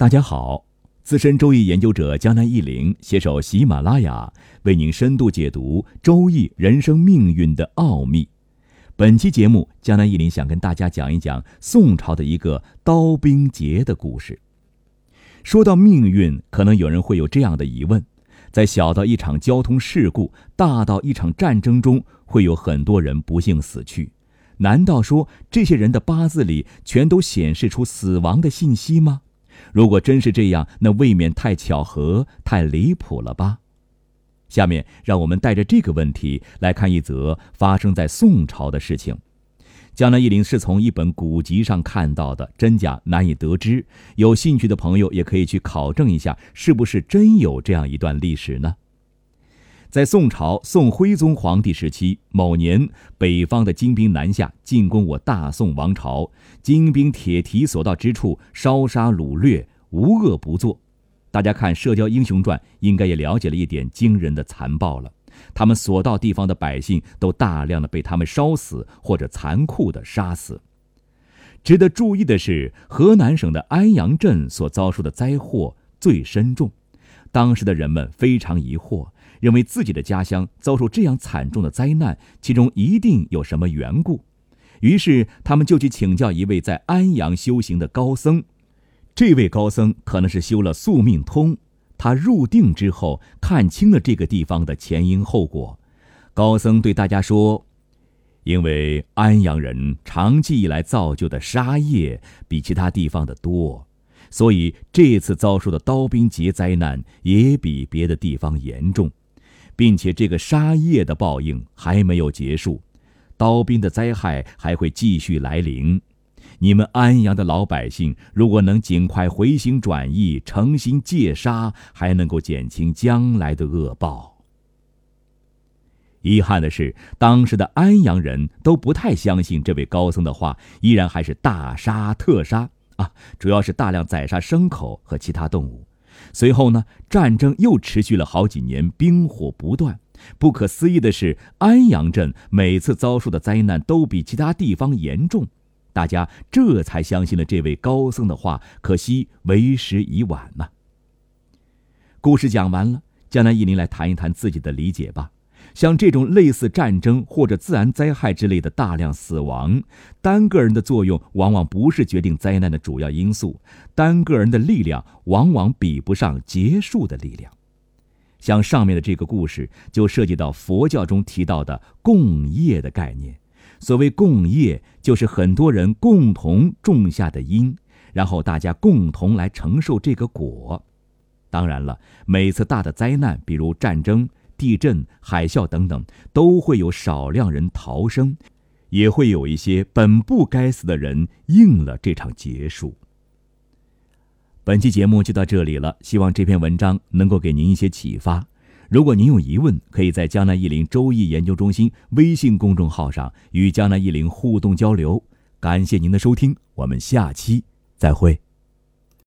大家好，资深周易研究者江南一林携手喜马拉雅，为您深度解读周易人生命运的奥秘。本期节目，江南一林想跟大家讲一讲宋朝的一个刀兵劫的故事。说到命运，可能有人会有这样的疑问：在小到一场交通事故，大到一场战争中，会有很多人不幸死去，难道说这些人的八字里全都显示出死亡的信息吗？如果真是这样，那未免太巧合、太离谱了吧？下面让我们带着这个问题来看一则发生在宋朝的事情。江南一林是从一本古籍上看到的，真假难以得知。有兴趣的朋友也可以去考证一下，是不是真有这样一段历史呢？在宋朝宋徽宗皇帝时期，某年，北方的金兵南下进攻我大宋王朝，金兵铁蹄所到之处，烧杀掳掠，无恶不作。大家看《射雕英雄传》，应该也了解了一点惊人的残暴了。他们所到地方的百姓都大量的被他们烧死，或者残酷的杀死。值得注意的是，河南省的安阳镇所遭受的灾祸最深重，当时的人们非常疑惑。认为自己的家乡遭受这样惨重的灾难，其中一定有什么缘故，于是他们就去请教一位在安阳修行的高僧。这位高僧可能是修了宿命通，他入定之后看清了这个地方的前因后果。高僧对大家说：“因为安阳人长期以来造就的杀业比其他地方的多，所以这次遭受的刀兵劫灾难也比别的地方严重。”并且这个杀业的报应还没有结束，刀兵的灾害还会继续来临。你们安阳的老百姓如果能尽快回心转意，诚心戒杀，还能够减轻将来的恶报。遗憾的是，当时的安阳人都不太相信这位高僧的话，依然还是大杀特杀啊，主要是大量宰杀牲口和其他动物。随后呢，战争又持续了好几年，兵火不断。不可思议的是，安阳镇每次遭受的灾难都比其他地方严重，大家这才相信了这位高僧的话。可惜为时已晚呐。故事讲完了，江南一林来谈一谈自己的理解吧。像这种类似战争或者自然灾害之类的大量死亡，单个人的作用往往不是决定灾难的主要因素，单个人的力量往往比不上结束的力量。像上面的这个故事，就涉及到佛教中提到的共业的概念。所谓共业，就是很多人共同种下的因，然后大家共同来承受这个果。当然了，每次大的灾难，比如战争。地震、海啸等等，都会有少量人逃生，也会有一些本不该死的人应了这场劫数。本期节目就到这里了，希望这篇文章能够给您一些启发。如果您有疑问，可以在江南一林周易研究中心微信公众号上与江南一林互动交流。感谢您的收听，我们下期再会。